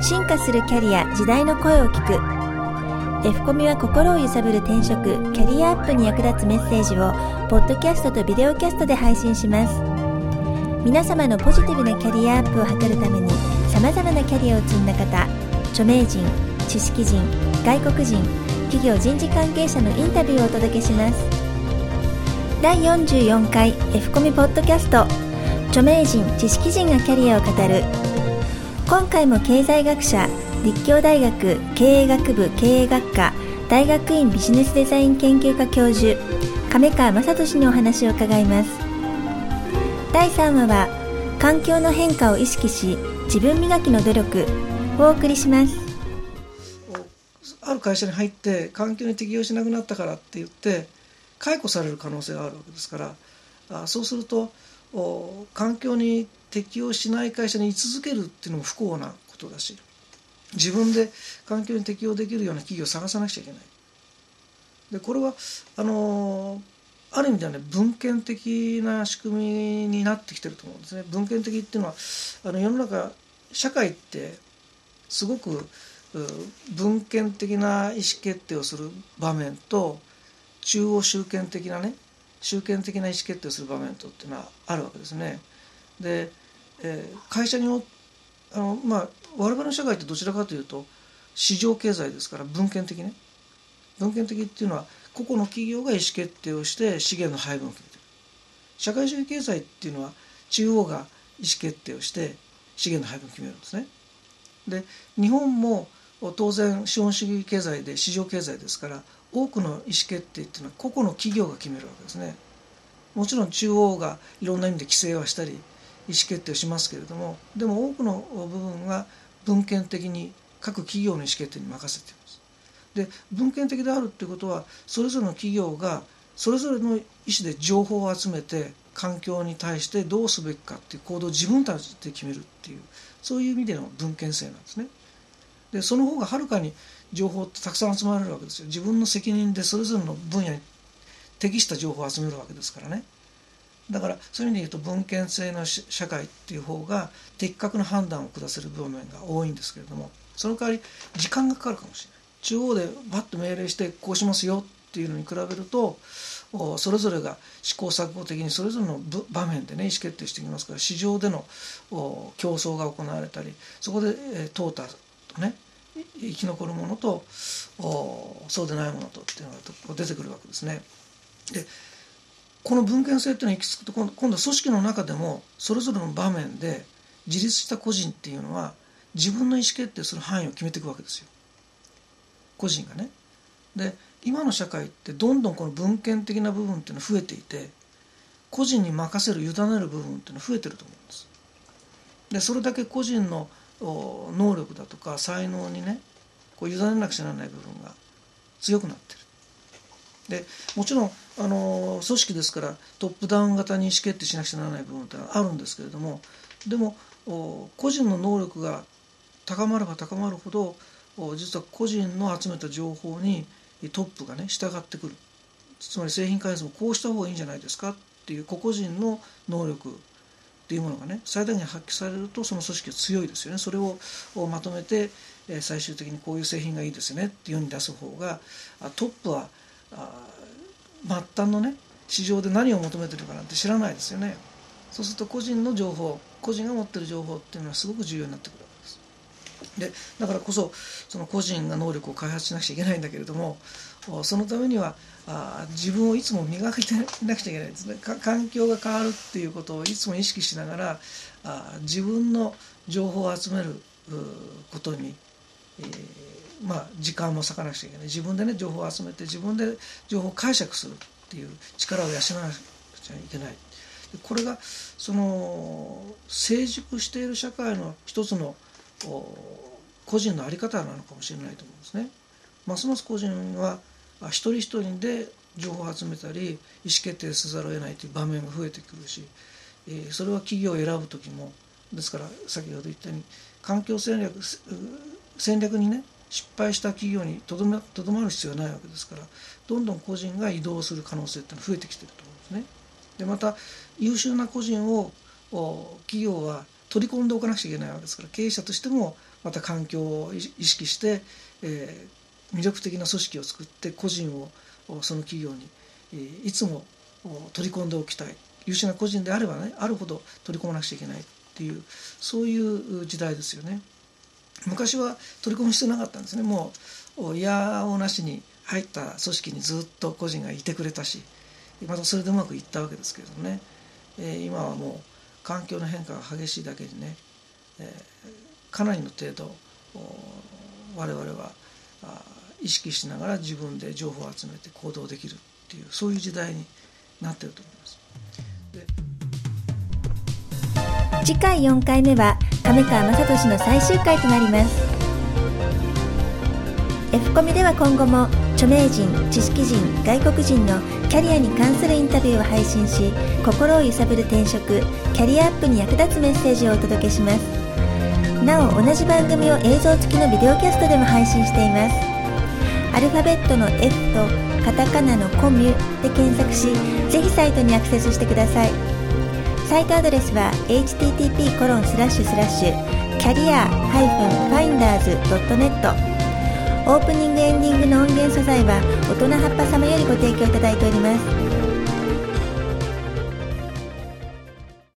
進化するキャリア時代の声を聞く。F コミは心を揺さぶる転職キャリアアップに役立つメッセージをポッドキャストとビデオキャストで配信します。皆様のポジティブなキャリアアップを図るために様々なキャリアを積んだ方著名人知識人外国人企業人事関係者のインタビューをお届けします。第44回 F コミポッドキャスト。著名人知識人がキャリアを語る今回も経済学者立教大学経営学部経営学科大学院ビジネスデザイン研究科教授亀川雅俊にお話を伺います。第3話は環境の変化を意識し自分磨きの努力をお送りします。ある会社に入って環境に適応しなくなったからって言って解雇される可能性があるわけですからあそうすると環境に適応しない会社に居続けるっていうのも不幸なことだし自分で環境に適応できるような企業を探さなくちゃいけない。でこれはあのある意味ではね文献的な仕組みになってきてると思うんですね。文献的っていうのはあの世の中社会ってすごく文献的な意思決定をする場面と中央集権的なね集権的な意思決定をする場面とっていうのはあるわけですね。で、えー、会社によあのまあ我々の社会ってどちらかというと市場経済ですから文献的ね。文献的っていうのは個々の企業が意思決定をして資源の配分を決めてる。社会主義経済っていうのは中央が意思決定をして資源の配分を決めるんですね。で日本も当然資本主義経済で市場経済ですから多くの意思決定っていうのは個々の企業が決めるわけですね。もちろん中央がいろんな意味で規制はしたり意思決定をしますけれどもでも多くの部分は文献的に各企業の意思決定に任せています。で文献的であるっていうことはそれぞれの企業がそれぞれの意思で情報を集めて環境に対してどうすべきかっていう行動を自分たちで決めるっていうそういう意味での文献性なんですね。でその方がはるかに情報ってたくさん集まれるわけですよ。自分の責任でそれぞれの分野に適した情報を集めるわけですからね。だからそういう意味で言うと文献性の社会っていう方が的確な判断を下せる部面が多いんですけれどもその代わり時間がかかるかもしれない中央でバッと命令してこうしますよっていうのに比べるとそれぞれが試行錯誤的にそれぞれの場面でね意思決定してきますから市場での競争が行われたりそこで淘汰とね生き残るものとそうでないものとっていうのが出てくるわけですね。でこの文献性っていうのは行き着くと今度は組織の中でもそれぞれの場面で自立した個人っていうのは自分の意思決定する範囲を決めていくわけですよ個人がね。で今の社会ってどんどんこの文献的な部分っていうのは増えていて個人に任せる委ねる部分っていうのは増えてると思うんです。でそれだけ個人の能力だとか才能にねこう委ねなくちゃならない部分が強くなってる。でもちろんあの組織ですからトップダウン型に意思決定しなくちゃならない部分ってあるんですけれどもでも個人の能力が高まれば高まるほど実は個人の集めた情報にトップがね従ってくる。つまり製品開発もこうした方がいいんじゃないですか？っていう個々人の能力っていうものがね最大限発揮されるとその組織は強いですよね。それをまとめて最終的にこういう製品がいいですねっていうふうに出す方がトップは末端のね市場で何を求めてるかなんて知らないですよね。そうすると個人の情報個人が持ってる情報っていうのはすごく重要になってくるわけです。でだからこそその個人が能力を開発しなくちゃいけないんだけれどもそのためにはあ自分をいつも磨いてなくちゃいけないですね。環境が変わるっていうことをいつも意識しながらあ自分の情報を集めることに、えーまあ、時間も割かなくちゃいけない自分でね情報を集めて自分で情報を解釈するっていう力を養わなくちゃいけないこれがその成熟している社会の一つの個人の在り方なのかもしれないと思うんですね。ますます個人は一人一人で情報を集めたり意思決定せざるを得ないという場面が増えてくるしえそれは企業を選ぶ時もですから先ほど言ったように環境戦略戦略にね失敗した企業にとどまとどまる必要はないわけですからどんどん個人が移動する可能性ってのは増えてきてると思うんですね。でまた優秀な個人を企業は取り込んでおかなくちゃいけないわけですから経営者としてもまた環境を意識して、えー、魅力的な組織を作って個人をその企業に、え、いつも取り込んでおきたい優秀な個人であればねあるほど取り込まなくちゃいけないっていうそういう時代ですよね。昔は取り込む必要なかったんですねもう嫌おなしに入った組織にずっと個人がいてくれたしまたそれでうまくいったわけですけれどもね、えー、今はもう環境の変化が激しいだけにね、えー、かなりの程度我々は意識しながら自分で情報を集めて行動できるっていうそういう時代になってると思います。次回4回目は亀川雅俊の最終回となります。F コミでは今後も著名人知識人外国人のキャリアに関するインタビューを配信し心を揺さぶる転職キャリアアップに役立つメッセージをお届けします。なお同じ番組を映像付きのビデオキャストでも配信しています。アルファベットの F とカタカナのコミュで検索しぜひサイトにアクセスしてください。サイトアドレスは http コロンスラッシュスラッシュキャリア -finders.net オープニングエンディングの音源素材は大人葉っぱ様よりご提供いただいております。